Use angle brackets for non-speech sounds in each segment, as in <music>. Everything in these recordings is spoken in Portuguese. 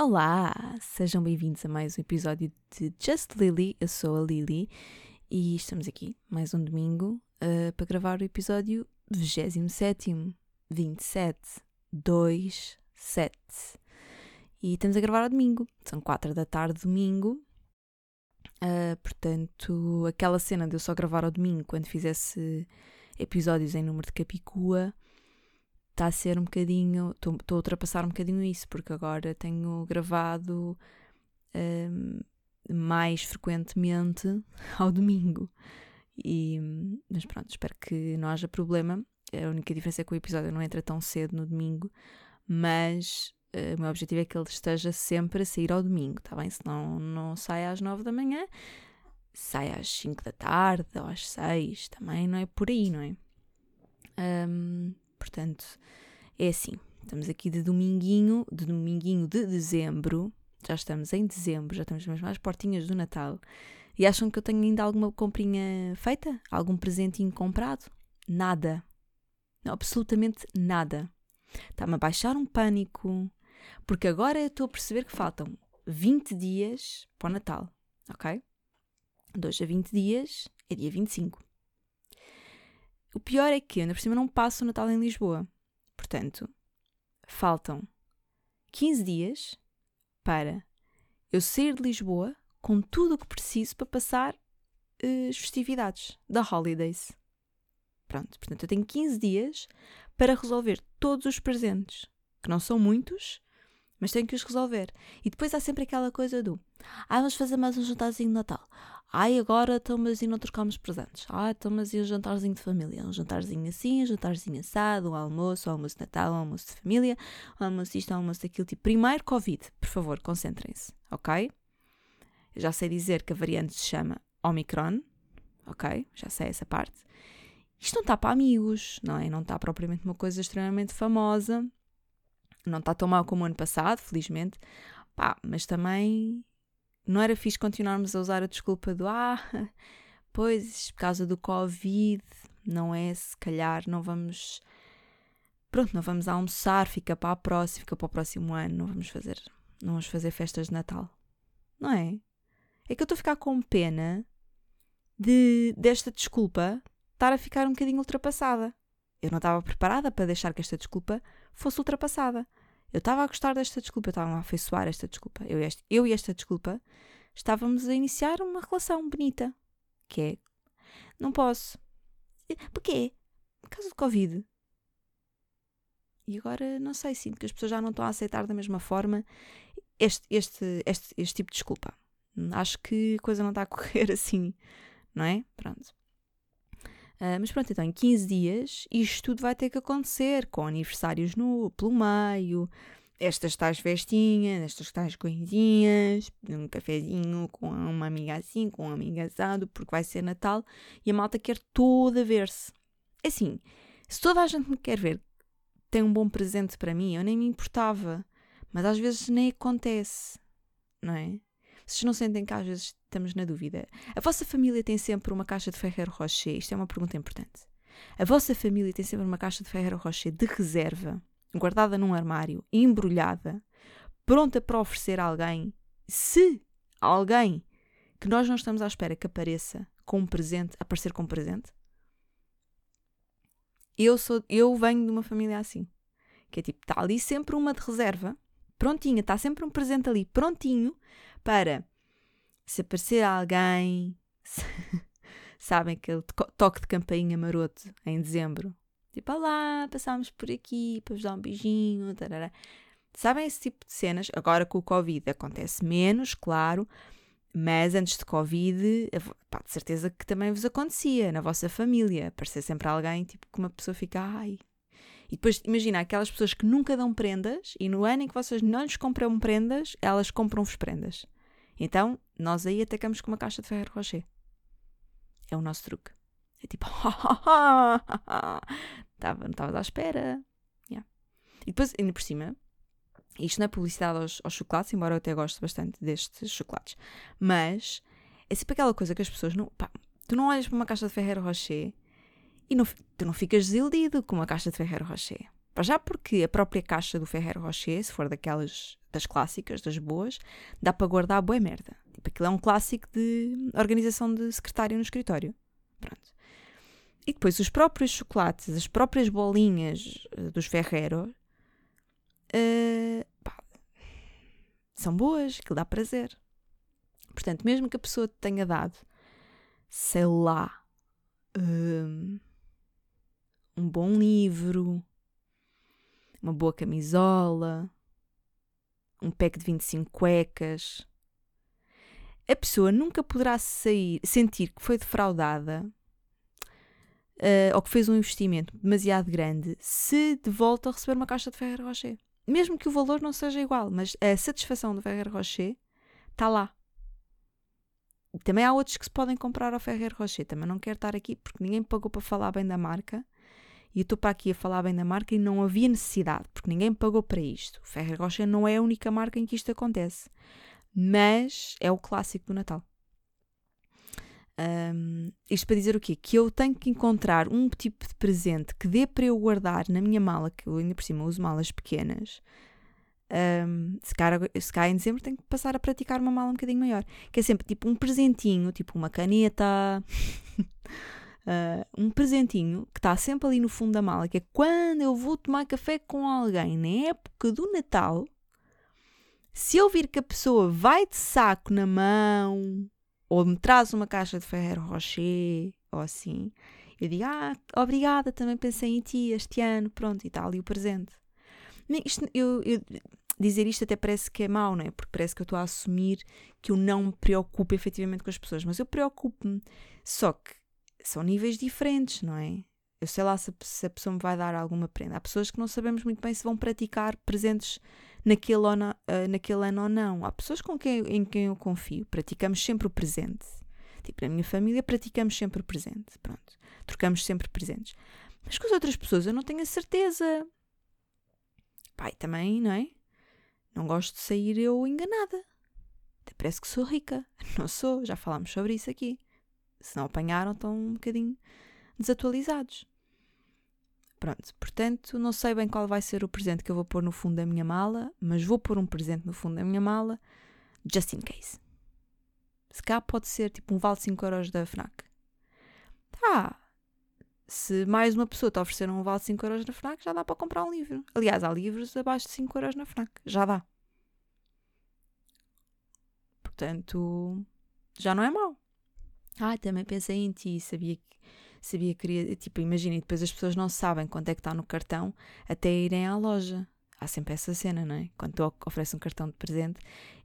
Olá, sejam bem-vindos a mais um episódio de Just Lily. Eu sou a Lily e estamos aqui mais um domingo uh, para gravar o episódio 27, 27, 2, 7. E estamos a gravar ao domingo, são 4 da tarde, domingo. Uh, portanto, aquela cena de eu só gravar ao domingo quando fizesse episódios em número de Capicua está a ser um bocadinho. Estou a ultrapassar um bocadinho isso, porque agora tenho gravado um, mais frequentemente <laughs> ao domingo. E, mas pronto, espero que não haja problema. A única diferença é que o episódio não entra tão cedo no domingo, mas uh, o meu objetivo é que ele esteja sempre a sair ao domingo, está bem? Se não, sai às 9 da manhã, sai às 5 da tarde ou às 6, também não é por aí, não é? Um, Portanto, é assim. Estamos aqui de dominguinho, de dominguinho de dezembro. Já estamos em dezembro, já estamos mesmo às portinhas do Natal. E acham que eu tenho ainda alguma comprinha feita? Algum presentinho comprado? Nada. Não, absolutamente nada. Está-me a baixar um pânico. Porque agora eu estou a perceber que faltam 20 dias para o Natal, ok? De hoje a 20 dias é dia 25. O pior é que, ainda por cima, não passo o Natal em Lisboa. Portanto, faltam 15 dias para eu sair de Lisboa com tudo o que preciso para passar uh, as festividades da Holidays. Pronto, portanto, eu tenho 15 dias para resolver todos os presentes, que não são muitos, mas tenho que os resolver. E depois há sempre aquela coisa do: ah, vamos fazer mais um jantarzinho de Natal. Ai, agora estamos e não trocamos presentes. Ah, estamos e um jantarzinho de família. Um jantarzinho assim, um jantarzinho assado, um almoço, um almoço de Natal, um almoço de família, um almoço isto, um almoço daquilo. Tipo, primeiro Covid, por favor, concentrem-se, ok? Eu já sei dizer que a variante se chama Omicron, ok? Já sei essa parte. Isto não está para amigos, não é? Não está propriamente uma coisa extremamente famosa. Não está tão mal como o ano passado, felizmente. Pá, mas também não era fixe continuarmos a usar a desculpa do ah, <laughs> pois, por causa do Covid, não é? Se calhar não vamos. Pronto, não vamos almoçar, fica para a próxima, fica para o próximo ano, não vamos fazer, não vamos fazer festas de Natal. Não é? É que eu estou a ficar com pena de desta desculpa estar a ficar um bocadinho ultrapassada. Eu não estava preparada para deixar que esta desculpa fosse ultrapassada. Eu estava a gostar desta desculpa, eu estava a afeiçoar esta desculpa. Eu, este, eu e esta desculpa estávamos a iniciar uma relação bonita. Que é. Não posso. Porquê? Por causa do Covid. E agora não sei, sinto que as pessoas já não estão a aceitar da mesma forma este, este, este, este tipo de desculpa. Acho que a coisa não está a <laughs> correr assim, não é? Pronto. Uh, mas pronto, então em 15 dias isto tudo vai ter que acontecer, com aniversários no, pelo meio, estas tais festinhas, estas tais coisinhas, um cafezinho com uma amiga assim, com um amigo assado, porque vai ser Natal e a malta quer toda ver-se. É assim, se toda a gente me quer ver, tem um bom presente para mim, eu nem me importava, mas às vezes nem acontece, não é? Vocês não sentem que às vezes estamos na dúvida? A vossa família tem sempre uma caixa de Ferreiro Rocher? Isto é uma pergunta importante. A vossa família tem sempre uma caixa de Ferreiro Rocher de reserva, guardada num armário, embrulhada, pronta para oferecer a alguém, se alguém que nós não estamos à espera que apareça com um presente, aparecer com um presente? Eu sou, eu venho de uma família assim, que é tipo, está ali sempre uma de reserva, prontinha, está sempre um presente ali, prontinho, para se aparecer alguém, se, <laughs> sabem aquele toque de campainha maroto em dezembro. Tipo, olá, passámos por aqui para vos dar um beijinho. Tarará. Sabem esse tipo de cenas? Agora com o Covid acontece menos, claro, mas antes de Covid, pá, de certeza que também vos acontecia na vossa família. Aparecer sempre alguém, tipo, que uma pessoa fica, ai. E depois, imagina, aquelas pessoas que nunca dão prendas e no ano em que vocês não lhes compram prendas, elas compram-vos prendas. Então, nós aí atacamos com uma caixa de Ferreiro Rocher. É o nosso truque. É tipo, <laughs> Tava, não estava à espera. Yeah. E depois, ainda por cima, isto não é publicidade aos, aos chocolates, embora eu até goste bastante destes chocolates, mas é sempre aquela coisa que as pessoas não. Pá, tu não olhas para uma caixa de Ferreiro Rocher e não, tu não ficas desiludido com uma caixa de Ferreiro Rocher. Já porque a própria caixa do Ferreiro Rocher, se for daquelas das clássicas, das boas, dá para guardar boa merda. Tipo, aquilo é um clássico de organização de secretário no escritório. Pronto. E depois os próprios chocolates, as próprias bolinhas uh, dos Ferrero, uh, pá, são boas, que dá prazer. Portanto, mesmo que a pessoa te tenha dado, sei lá, um, um bom livro, uma boa camisola, um pack de 25 cuecas, a pessoa nunca poderá sair, sentir que foi defraudada uh, ou que fez um investimento demasiado grande se de volta receber uma caixa de Ferreiro Rocher. Mesmo que o valor não seja igual, mas a satisfação do Ferreiro Rocher está lá. Também há outros que se podem comprar ao Ferreiro Rocher. Também não quero estar aqui porque ninguém pagou para falar bem da marca. E estou para aqui a falar bem da marca e não havia necessidade, porque ninguém pagou para isto. O Rocher não é a única marca em que isto acontece mas é o clássico do Natal. Um, isto para dizer o quê? Que eu tenho que encontrar um tipo de presente que dê para eu guardar na minha mala, que eu ainda por cima uso malas pequenas. Um, se, calhar, se em dezembro tenho que passar a praticar uma mala um bocadinho maior. Que é sempre tipo um presentinho, tipo uma caneta, <laughs> uh, um presentinho que está sempre ali no fundo da mala, que é quando eu vou tomar café com alguém na época do Natal se eu vir que a pessoa vai de saco na mão, ou me traz uma caixa de Ferreiro Rocher, ou assim, eu digo, ah, obrigada, também pensei em ti este ano, pronto, e tal, e o presente. Isto, eu, eu, dizer isto até parece que é mau, não é? Porque parece que eu estou a assumir que eu não me preocupo efetivamente com as pessoas, mas eu preocupo-me. Só que são níveis diferentes, não é? Eu sei lá se, se a pessoa me vai dar alguma prenda. Há pessoas que não sabemos muito bem se vão praticar presentes naquele, ou na, uh, naquele ano ou não. Há pessoas com quem, em quem eu confio. Praticamos sempre o presente. Tipo, na minha família praticamos sempre o presente. Pronto. Trocamos sempre presentes. Mas com as outras pessoas eu não tenho a certeza. Pai, também, não é? Não gosto de sair eu enganada. Até parece que sou rica. <laughs> Não sou, já falámos sobre isso aqui. Se não apanharam, estão um bocadinho desatualizados. Pronto, portanto, não sei bem qual vai ser o presente que eu vou pôr no fundo da minha mala, mas vou pôr um presente no fundo da minha mala, just in case. Se cá pode ser tipo um vale de 5 euros da FNAC. Tá. Se mais uma pessoa te oferecer um vale de 5 euros na FNAC, já dá para comprar um livro. Aliás, há livros abaixo de 5 euros na FNAC. Já dá. Portanto, já não é mau. Ah, também pensei em ti, sabia que sabia que queria, tipo, imagina, e depois as pessoas não sabem quanto é que está no cartão até irem à loja. Há sempre essa cena, não é? Quando tu ofereces um cartão de presente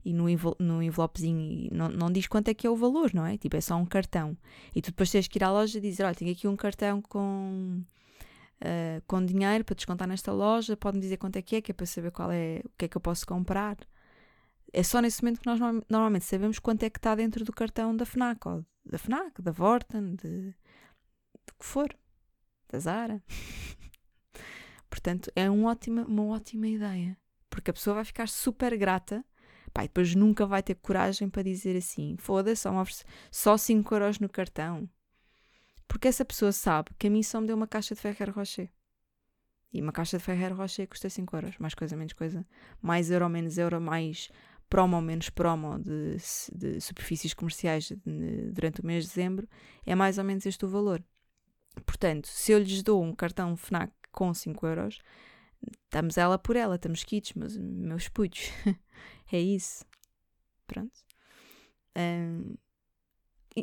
e no, no envelopezinho não, não diz quanto é que é o valor, não é? Tipo, é só um cartão. E tu depois tens que ir à loja e dizer: Olha, tenho aqui um cartão com, uh, com dinheiro para descontar nesta loja, pode-me dizer quanto é que é, que é para saber qual é, o que é que eu posso comprar. É só nesse momento que nós normalmente sabemos quanto é que está dentro do cartão da FNAC, ou da FNAC, da Vorten, de, do que for, da Zara. <laughs> Portanto, é um ótima, uma ótima ideia. Porque a pessoa vai ficar super grata pá, e depois nunca vai ter coragem para dizer assim: foda-se, só, só 5 euros no cartão. Porque essa pessoa sabe que a mim só me deu uma caixa de Ferreiro Rocher. E uma caixa de Ferreiro Rocher custa 5 euros. Mais coisa, menos coisa. Mais euro, menos euro, mais promo, menos promo de, de superfícies comerciais durante o mês de dezembro. É mais ou menos este o valor. Portanto, se eu lhes dou um cartão FNAC com 5 euros, estamos ela por ela, estamos quites, meus, meus putos. <laughs> é isso. Pronto. Um,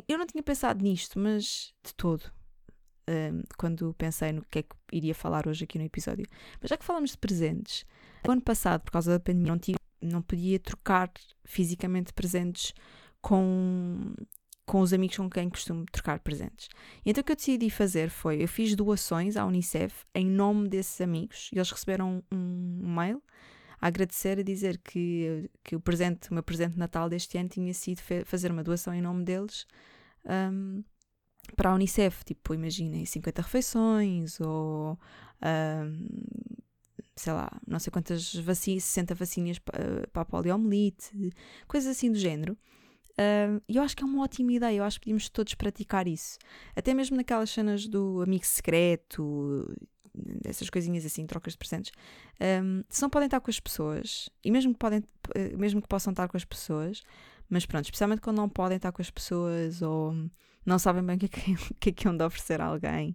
eu não tinha pensado nisto, mas de todo. Um, quando pensei no que é que iria falar hoje aqui no episódio. Mas já que falamos de presentes, o ano passado, por causa da pandemia, não, tive, não podia trocar fisicamente presentes com com os amigos com quem costumo trocar presentes. Então o que eu decidi fazer foi, eu fiz doações à Unicef em nome desses amigos e eles receberam um, um mail a agradecer e dizer que, que o presente, o meu presente de Natal deste ano tinha sido fazer uma doação em nome deles um, para a Unicef. Tipo, imaginem, 50 refeições ou um, sei lá, não sei quantas vacinas, 60 vacinas para, para a poliomielite, coisas assim do género. Uh, eu acho que é uma ótima ideia, eu acho que podíamos todos praticar isso. Até mesmo naquelas cenas do amigo secreto, essas coisinhas assim, trocas de presentes, um, se não podem estar com as pessoas, e mesmo que, podem, mesmo que possam estar com as pessoas, mas pronto, especialmente quando não podem estar com as pessoas ou não sabem bem o que é que, <laughs> que, é que de oferecer a alguém,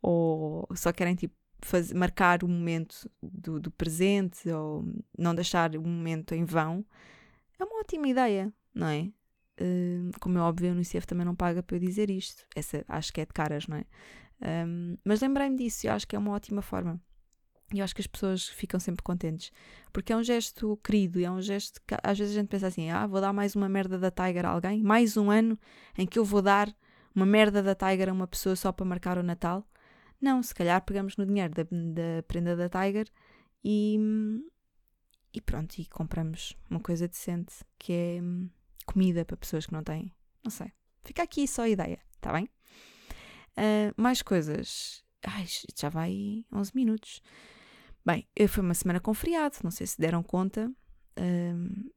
ou só querem tipo fazer, marcar o momento do, do presente ou não deixar o momento em vão, é uma ótima ideia, não é? Uh, como é óbvio, a Unicef também não paga para eu dizer isto. Essa acho que é de caras, não é? Um, mas lembrei-me disso e acho que é uma ótima forma. E eu acho que as pessoas ficam sempre contentes. Porque é um gesto querido, é um gesto que às vezes a gente pensa assim: ah, vou dar mais uma merda da Tiger a alguém, mais um ano em que eu vou dar uma merda da Tiger a uma pessoa só para marcar o Natal. Não, se calhar pegamos no dinheiro da, da prenda da Tiger e, e pronto, e compramos uma coisa decente que é comida para pessoas que não têm. Não sei. Fica aqui só a ideia, tá bem? Uh, mais coisas. Ai, já vai 11 minutos. Bem, foi uma semana com feriado, não sei se deram conta. Uh,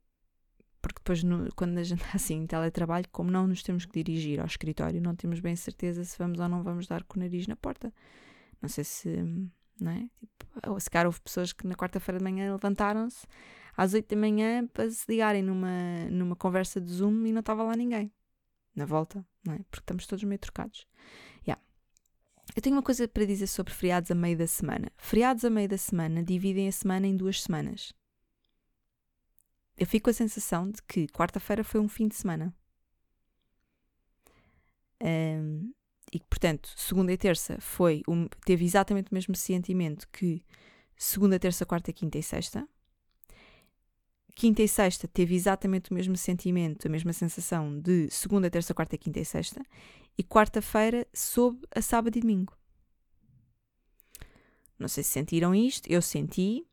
porque depois, no, quando a gente <laughs> está assim em teletrabalho, como não nos temos que dirigir ao escritório, não temos bem certeza se vamos ou não vamos dar com o nariz na porta. Não sei se. Não é? Tipo, se calhar houve pessoas que na quarta-feira de manhã levantaram-se às 8 da manhã para se ligarem numa, numa conversa de Zoom e não estava lá ninguém. Na volta, não é? Porque estamos todos meio trocados. Yeah. Eu tenho uma coisa para dizer sobre feriados a meio da semana. Feriados a meio da semana dividem a semana em duas semanas. Eu fico com a sensação de que quarta-feira foi um fim de semana. Um, e que, portanto, segunda e terça foi um, teve exatamente o mesmo sentimento que segunda, terça, quarta, quinta e sexta quinta e sexta teve exatamente o mesmo sentimento, a mesma sensação de segunda, terça, quarta, quinta e sexta, e quarta-feira soube a sábado e domingo. Não sei se sentiram isto, eu senti,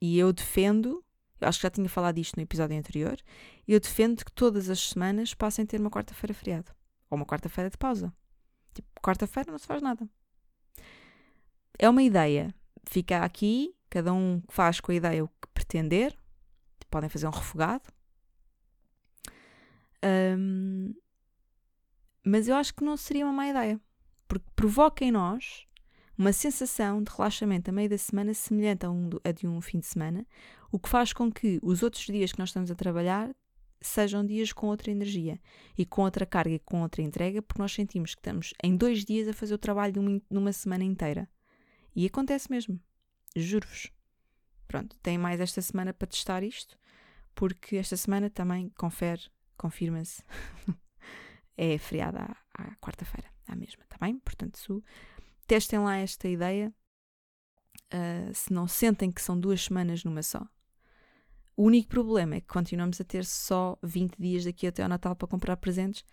e eu defendo, acho que já tinha falado disto no episódio anterior, eu defendo que todas as semanas passem a ter uma quarta-feira feriado, ou uma quarta-feira de pausa. Tipo, quarta-feira não se faz nada. É uma ideia, fica aqui, cada um faz com a ideia o que pretender, podem fazer um refogado. Um, mas eu acho que não seria uma má ideia, porque provoca em nós uma sensação de relaxamento a meio da semana semelhante a, um, a de um fim de semana, o que faz com que os outros dias que nós estamos a trabalhar sejam dias com outra energia e com outra carga e com outra entrega, porque nós sentimos que estamos em dois dias a fazer o trabalho de uma, de uma semana inteira. E acontece mesmo, juro-vos. Pronto, tem mais esta semana para testar isto porque esta semana também confere, confirma-se, <laughs> é feriado à, à quarta-feira, à mesma, tá bem? Portanto, su, testem lá esta ideia, uh, se não sentem que são duas semanas numa só. O único problema é que continuamos a ter só 20 dias daqui até ao Natal para comprar presentes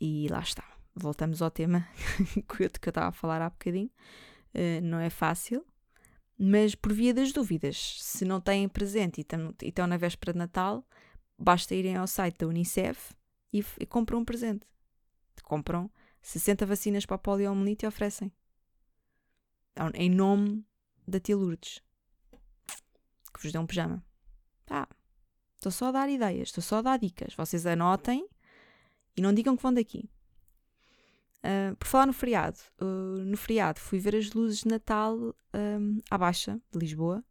e lá está. Voltamos ao tema <laughs> que eu estava a falar há bocadinho. Uh, não é fácil, mas por via das dúvidas, se não têm presente e estão na véspera de Natal, basta irem ao site da Unicef e, e compram um presente. Compram 60 vacinas para a poliomielite oferecem. Em nome da tia Lourdes. Que vos dê um pijama. Tá. Estou só a dar ideias, estou só a dar dicas. Vocês anotem e não digam que vão daqui. Uh, por falar no feriado, uh, no feriado fui ver as luzes de Natal um, à Baixa de Lisboa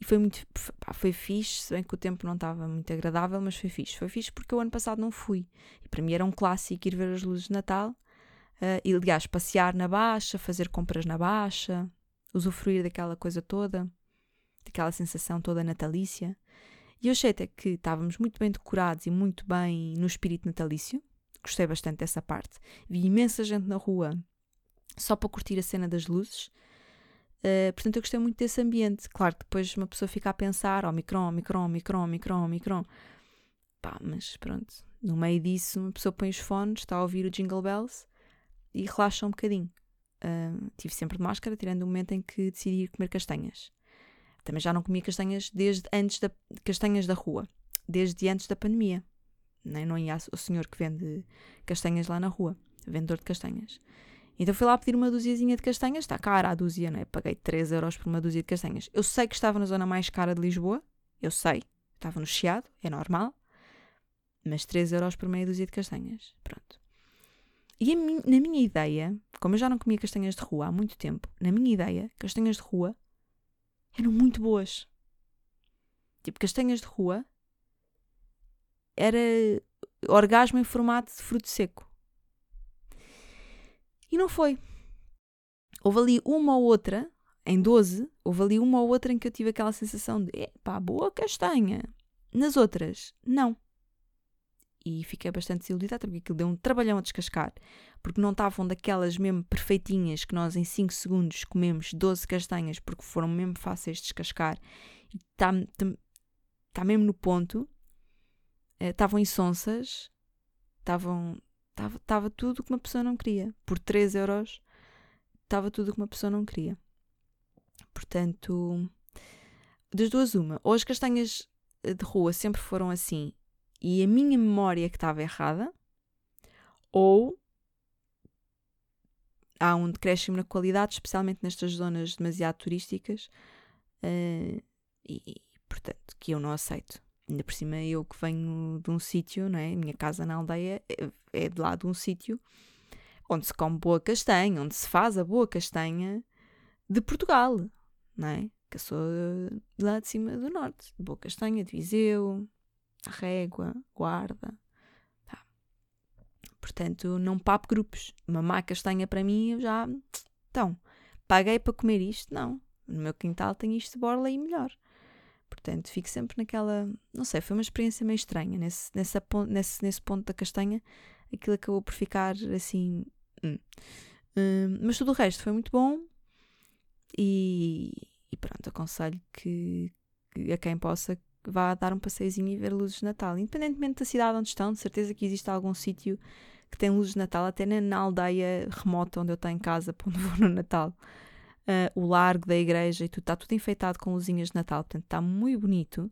e foi muito pá, foi fixe, se bem que o tempo não estava muito agradável, mas foi fixe. Foi fixe porque o ano passado não fui e para mim era um clássico ir ver as luzes de Natal uh, e, aliás, passear na Baixa, fazer compras na Baixa, usufruir daquela coisa toda, daquela sensação toda natalícia. E eu achei até que estávamos muito bem decorados e muito bem no espírito natalício gostei bastante dessa parte. Vi imensa gente na rua só para curtir a cena das luzes. Uh, portanto, eu gostei muito desse ambiente. Claro que depois uma pessoa fica a pensar: Omicron, Omicron, Omicron, Omicron, Omicron. Pá, mas pronto, no meio disso, uma pessoa põe os fones, está a ouvir o Jingle Bells e relaxa um bocadinho. Uh, tive sempre de máscara, tirando o momento em que decidi comer castanhas. Também já não comia castanhas desde antes da castanhas da rua, desde antes da pandemia né? não ia o senhor que vende castanhas lá na rua, vendedor de castanhas. Então fui lá pedir uma duziazinha de castanhas, está cara a dúzia, né? Paguei 3 euros por uma dúzia de castanhas. Eu sei que estava na zona mais cara de Lisboa, eu sei, estava no Chiado, é normal, mas 3 euros por meia dúzia de castanhas, pronto. E na minha ideia, como eu já não comia castanhas de rua há muito tempo, na minha ideia, castanhas de rua eram muito boas. Tipo, castanhas de rua era orgasmo em formato de fruto seco. E não foi. Houve ali uma ou outra, em 12, houve ali uma ou outra em que eu tive aquela sensação de epá, boa castanha. Nas outras, não. E fiquei bastante desiludida, porque aquilo deu um trabalhão a descascar, porque não estavam daquelas mesmo perfeitinhas que nós em 5 segundos comemos 12 castanhas, porque foram mesmo fáceis de descascar. E está tá mesmo no ponto. Estavam insonsas, estavam. Estava tudo o que uma pessoa não queria. Por 3 euros, estava tudo o que uma pessoa não queria. Portanto, das duas, uma. Ou as castanhas de rua sempre foram assim e a minha memória que estava errada, ou há um decréscimo na qualidade, especialmente nestas zonas demasiado turísticas, uh, e, portanto, que eu não aceito. Ainda por cima, eu que venho de um sítio, não é? Minha casa na aldeia é, é de lá de um sítio onde se come boa castanha, onde se faz a boa castanha de Portugal, não é? Que eu sou de lá de cima do norte, boa castanha, de Viseu, Régua, Guarda. Tá. Portanto, não papo grupos. Má castanha para mim, eu já. Então, paguei para comer isto? Não. No meu quintal tem isto de borla e melhor. Portanto, fico sempre naquela. Não sei, foi uma experiência meio estranha. Nesse, nessa, nesse, nesse ponto da castanha, aquilo acabou por ficar assim. Hum. Hum, mas tudo o resto foi muito bom. E, e pronto, aconselho que, que, a quem possa vá dar um passeiozinho e ver luzes de Natal. Independentemente da cidade onde estão, de certeza que existe algum sítio que tem luzes de Natal, até na, na aldeia remota onde eu tenho casa, <laughs> para onde vou no Natal uh, o largo da igreja e tudo, está tudo enfeitado com luzinhas de Natal, portanto está muito bonito.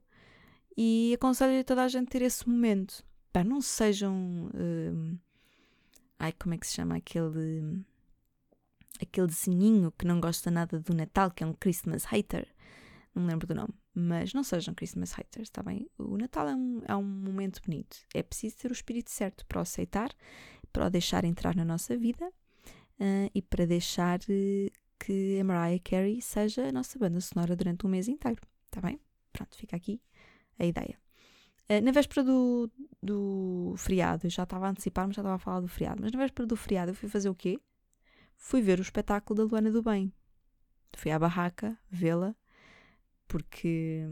E aconselho a toda a gente ter esse momento. Pá, não sejam. Uh, ai, como é que se chama aquele. aquele desenhinho que não gosta nada do Natal, que é um Christmas hater. Não me lembro do nome. Mas não sejam Christmas haters, está bem? O Natal é um, é um momento bonito. É preciso ter o espírito certo para o aceitar, para o deixar entrar na nossa vida uh, e para deixar uh, que a Mariah Carey seja a nossa banda sonora durante um mês inteiro, está bem? Pronto, fica aqui a ideia. Uh, na véspera do, do feriado, eu já estava a antecipar, mas já estava a falar do feriado, mas na véspera do feriado eu fui fazer o quê? Fui ver o espetáculo da Luana do Bem. Fui à barraca vê-la, porque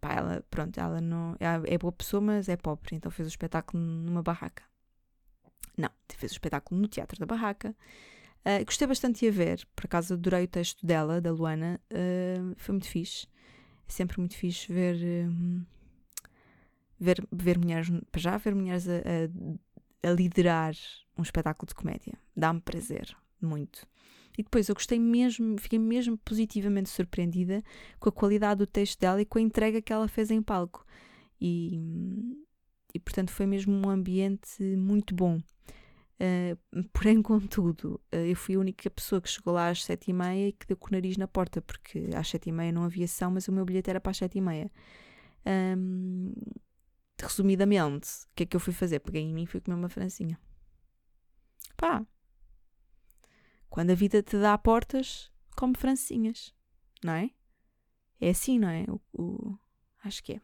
pá, ela, pronto, ela não é, é boa pessoa, mas é pobre, então fez o espetáculo numa barraca. Não, fez o espetáculo no Teatro da Barraca. Uh, gostei bastante de a ver, por acaso adorei o texto dela, da Luana, uh, foi muito fixe. É sempre muito fixe ver, um, ver, ver mulheres, para já ver mulheres a, a, a liderar um espetáculo de comédia. Dá-me prazer, muito. E depois eu gostei mesmo, fiquei mesmo positivamente surpreendida com a qualidade do texto dela e com a entrega que ela fez em palco. E, e portanto foi mesmo um ambiente muito bom. Uh, <laughs> porém, contudo, uh, eu fui a única pessoa que chegou lá às sete e meia e que deu com o nariz na porta, porque às sete e meia não havia ação, mas o meu bilhete era para as sete e meia. Um, resumidamente, o que é que eu fui fazer? Peguei em mim e fui comer uma francinha. Pá! Quando a vida te dá portas, come francinhas, não é? É assim, não é? O, o acho que é.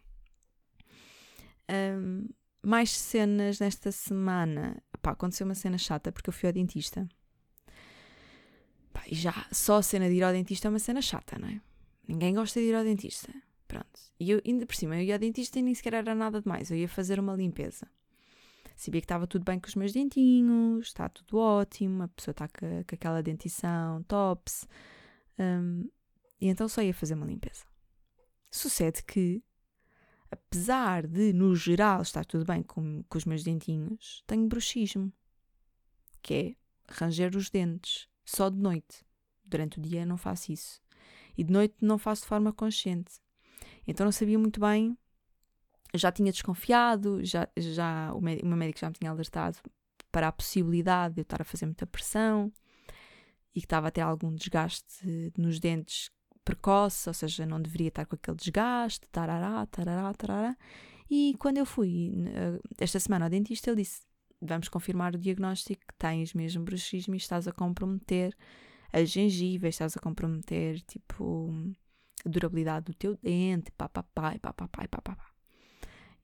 Um, mais cenas nesta semana. Pá, aconteceu uma cena chata porque eu fui ao dentista. Pá, e já só a cena de ir ao dentista é uma cena chata, não é? Ninguém gosta de ir ao dentista. Pronto. E eu, ainda por cima, eu ia ao dentista e nem sequer era nada demais. Eu ia fazer uma limpeza. Sabia que estava tudo bem com os meus dentinhos, está tudo ótimo, a pessoa está com, com aquela dentição, tops. Um, e então só ia fazer uma limpeza. Sucede que apesar de, no geral, estar tudo bem com, com os meus dentinhos, tenho bruxismo, que é ranger os dentes, só de noite. Durante o dia não faço isso. E de noite não faço de forma consciente. Então não sabia muito bem, já tinha desconfiado, já, já o, médico, o meu médico já me tinha alertado para a possibilidade de eu estar a fazer muita pressão e que estava a ter algum desgaste nos dentes precoce, ou seja, não deveria estar com aquele desgaste, tarará, tarará, tarará. E quando eu fui eh, esta semana ao dentista, ele disse: Vamos confirmar o diagnóstico que tens mesmo bruxismo e estás a comprometer as gengivas, estás a comprometer tipo a durabilidade do teu dente, papapá, e papapá, e papapá.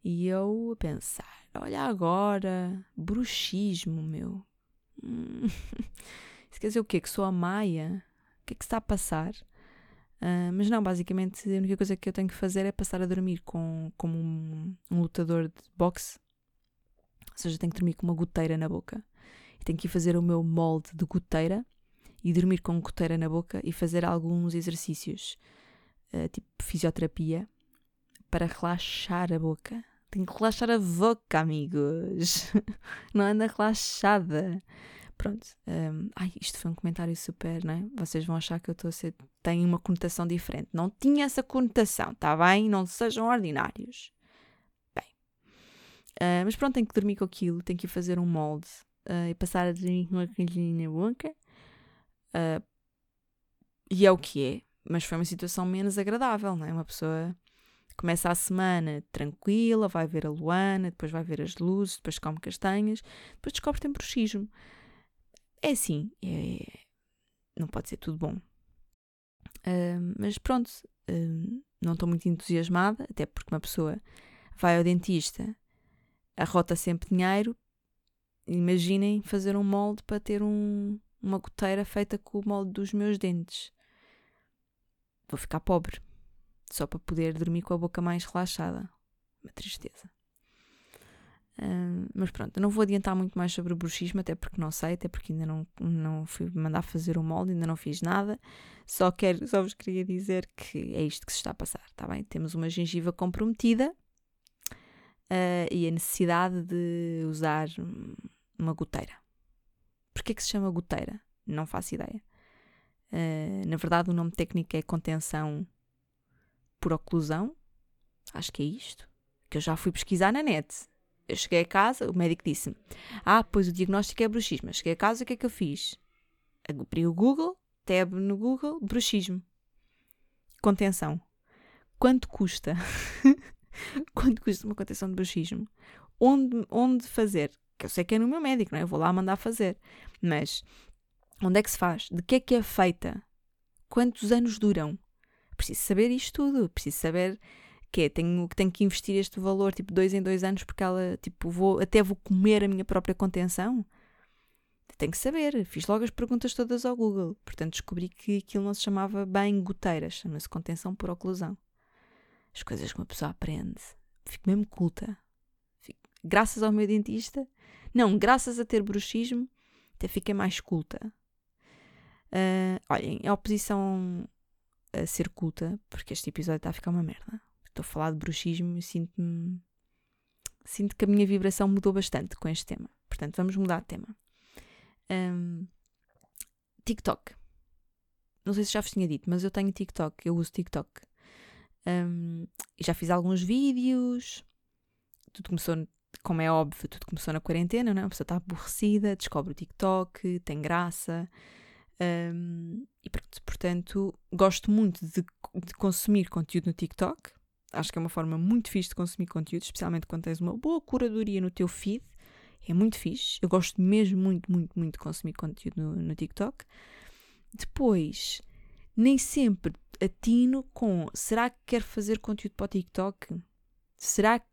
E eu a pensar: Olha agora, bruxismo, meu. <laughs> Hum. Isso quer dizer o quê? Que sou a Maia? O que é que está a passar? Uh, mas não, basicamente a única coisa que eu tenho que fazer é passar a dormir com, como um, um lutador de boxe. Ou seja, tenho que dormir com uma goteira na boca. E tenho que ir fazer o meu molde de goteira e dormir com goteira na boca e fazer alguns exercícios, uh, tipo fisioterapia, para relaxar a boca. Tenho que relaxar a boca, amigos. <laughs> Não anda relaxada. Pronto. Um, ai, isto foi um comentário super, né? Vocês vão achar que eu estou a ser. tem uma conotação diferente. Não tinha essa conotação, tá bem? Não sejam ordinários. Bem. Uh, mas pronto, tenho que dormir com aquilo, tenho que ir fazer um molde uh, e passar a dormir com uma coisinha na. Uh, e é o que é. Mas foi uma situação menos agradável, não é? Uma pessoa começa a semana tranquila, vai ver a Luana, depois vai ver as luzes, depois come castanhas, depois descobre que tem bruxismo. É assim, é, não pode ser tudo bom. Uh, mas pronto, uh, não estou muito entusiasmada, até porque uma pessoa vai ao dentista, arrota sempre dinheiro. Imaginem fazer um molde para ter um, uma goteira feita com o molde dos meus dentes. Vou ficar pobre, só para poder dormir com a boca mais relaxada. Uma tristeza mas pronto, não vou adiantar muito mais sobre o bruxismo, até porque não sei, até porque ainda não, não fui mandar fazer o molde, ainda não fiz nada. Só, quero, só vos queria dizer que é isto que se está a passar, está bem? Temos uma gengiva comprometida uh, e a necessidade de usar uma goteira. Porquê que se chama goteira? Não faço ideia. Uh, na verdade, o nome técnico é contenção por oclusão. Acho que é isto. Que eu já fui pesquisar na net eu cheguei a casa, o médico disse-me: Ah, pois o diagnóstico é bruxismo. Cheguei a casa, o que é que eu fiz? Abri o Google, tab no Google, bruxismo. Contenção. Quanto custa? <laughs> Quanto custa uma contenção de bruxismo? Onde, onde fazer? Que eu sei que é no meu médico, não é? Eu vou lá mandar fazer. Mas onde é que se faz? De que é que é feita? Quantos anos duram? Preciso saber isto tudo. Preciso saber que é, tenho, tenho que investir este valor, tipo, dois em dois anos, porque ela, tipo, vou, até vou comer a minha própria contenção? Tenho que saber. Fiz logo as perguntas todas ao Google. Portanto, descobri que aquilo não se chamava bem goteiras, chama-se contenção por oclusão. As coisas que uma pessoa aprende. Fico mesmo culta. Fico, graças ao meu dentista, não, graças a ter bruxismo, até fiquei mais culta. Uh, olhem, a oposição a ser culta, porque este episódio está a ficar uma merda estou a falar de bruxismo e sinto-me. Sinto que a minha vibração mudou bastante com este tema. Portanto, vamos mudar de tema. Um, TikTok. Não sei se já vos tinha dito, mas eu tenho TikTok, eu uso TikTok. Um, já fiz alguns vídeos. Tudo começou, como é óbvio, tudo começou na quarentena, não é? A pessoa está aborrecida, descobre o TikTok, tem graça. Um, e portanto, gosto muito de, de, consumir conteúdo no TikTok acho que é uma forma muito fixe de consumir conteúdo, especialmente quando tens uma boa curadoria no teu feed. É muito fixe. Eu gosto mesmo muito, muito, muito de consumir conteúdo no, no TikTok. Depois, nem sempre atino com será que quero fazer conteúdo para o TikTok? Será que.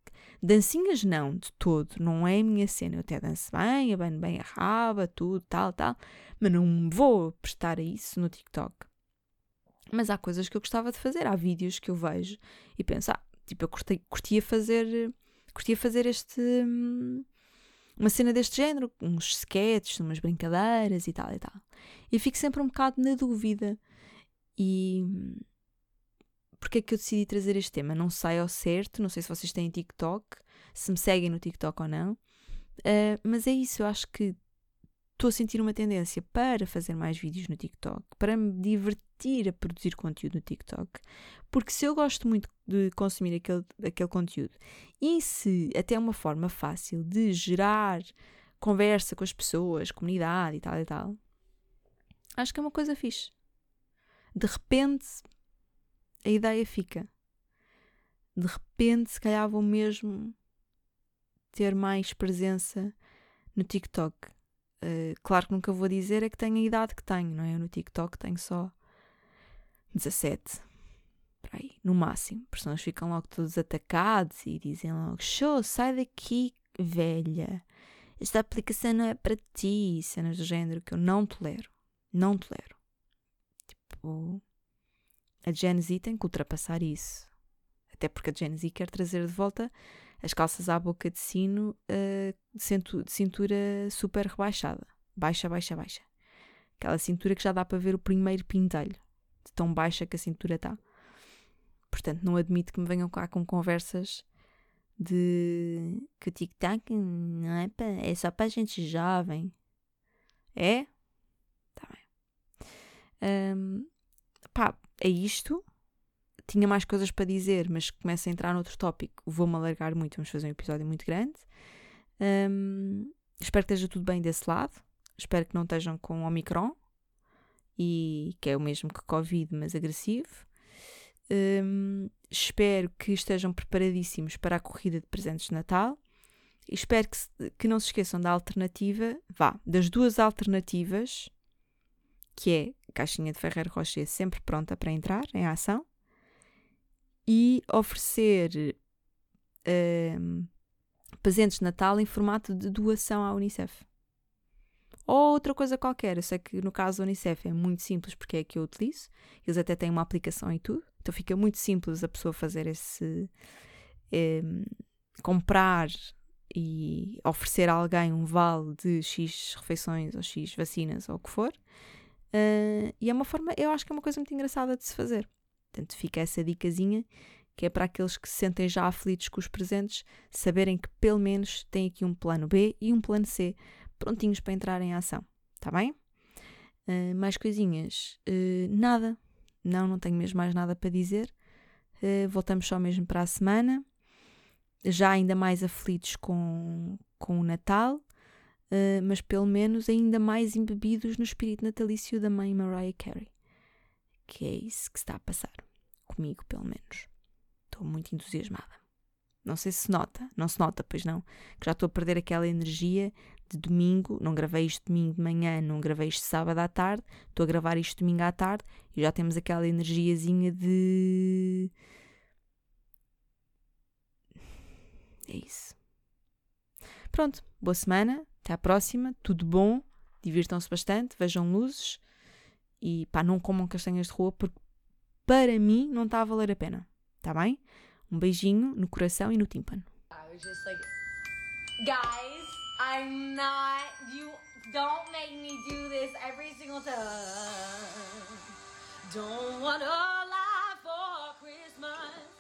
Dancinhas não, de todo, não é a minha cena. Eu até danço bem, abano bem a raba, tudo, tal, tal, mas não vou prestar a isso no TikTok. Mas há coisas que eu gostava de fazer, há vídeos que eu vejo e penso, ah, tipo, eu curtia, curtia fazer, curtia fazer este, uma cena deste género, uns sketches, umas brincadeiras e tal e tal. E fico sempre um bocado na dúvida. E porque é que eu decidi trazer este tema? Não sei ao certo, não sei se vocês têm TikTok, se me seguem no TikTok ou não, uh, mas é isso, eu acho que estou a sentir uma tendência para fazer mais vídeos no TikTok, para me divertir a produzir conteúdo no TikTok, porque se eu gosto muito de consumir aquele, aquele conteúdo e se até é uma forma fácil de gerar conversa com as pessoas, comunidade e tal e tal, acho que é uma coisa fixe. De repente, a ideia fica. De repente, se calhar vou mesmo ter mais presença no TikTok. Uh, claro que nunca vou dizer é que tenho a idade que tenho, não é? Eu no TikTok tenho só 17. Por aí, no máximo. Porque senão ficam logo todos atacados e dizem logo: Show, sai daqui, velha. Esta aplicação não é para ti. Cenas do género que eu não tolero. Não tolero. Tipo, a Gen Z tem que ultrapassar isso. Até porque a Gen Z quer trazer de volta as calças à boca de sino uh, de cintura super rebaixada. Baixa, baixa, baixa. Aquela cintura que já dá para ver o primeiro pintelho, de tão baixa que a cintura está. Portanto, não admito que me venham cá com conversas de que o tic-tac não é, para, é só para gente jovem. É? Tá bem. Um, pá, é isto tinha mais coisas para dizer, mas começa a entrar noutro tópico. Vou-me alargar muito, vamos fazer um episódio muito grande. Um, espero que esteja tudo bem desse lado. Espero que não estejam com Omicron, e, que é o mesmo que Covid, mas agressivo. Um, espero que estejam preparadíssimos para a corrida de presentes de Natal. E espero que, que não se esqueçam da alternativa, vá, das duas alternativas, que é caixinha de Ferreiro Rocher sempre pronta para entrar em ação e oferecer um, presentes de Natal em formato de doação à Unicef. Ou outra coisa qualquer. Eu sei que no caso da Unicef é muito simples porque é que eu utilizo. Eles até têm uma aplicação e tudo. Então fica muito simples a pessoa fazer esse. Um, comprar e oferecer a alguém um vale de X refeições ou X vacinas ou o que for. Uh, e é uma forma, eu acho que é uma coisa muito engraçada de se fazer. Portanto, fica essa dicasinha que é para aqueles que se sentem já aflitos com os presentes, saberem que pelo menos têm aqui um plano B e um plano C prontinhos para entrar em ação. Está bem? Uh, mais coisinhas? Uh, nada. Não, não tenho mesmo mais nada para dizer. Uh, voltamos só mesmo para a semana. Já ainda mais aflitos com, com o Natal, mas pelo menos ainda mais embebidos no espírito natalício da mãe Mariah Carey que é isso que está a passar. Comigo, pelo menos. Estou muito entusiasmada. Não sei se nota, não se nota, pois não, que já estou a perder aquela energia de domingo. Não gravei isto domingo de manhã, não gravei isto sábado à tarde. Estou a gravar isto domingo à tarde e já temos aquela energiazinha de. É isso. Pronto, boa semana, até à próxima, tudo bom, divirtam-se bastante, vejam luzes e pá, não comam castanhas de rua porque para mim não está a valer a pena. Tá bem? Um beijinho no coração e no tímpano. Guys, I'm not. You don't make me do this every single time. Don't want a lie for Christmas.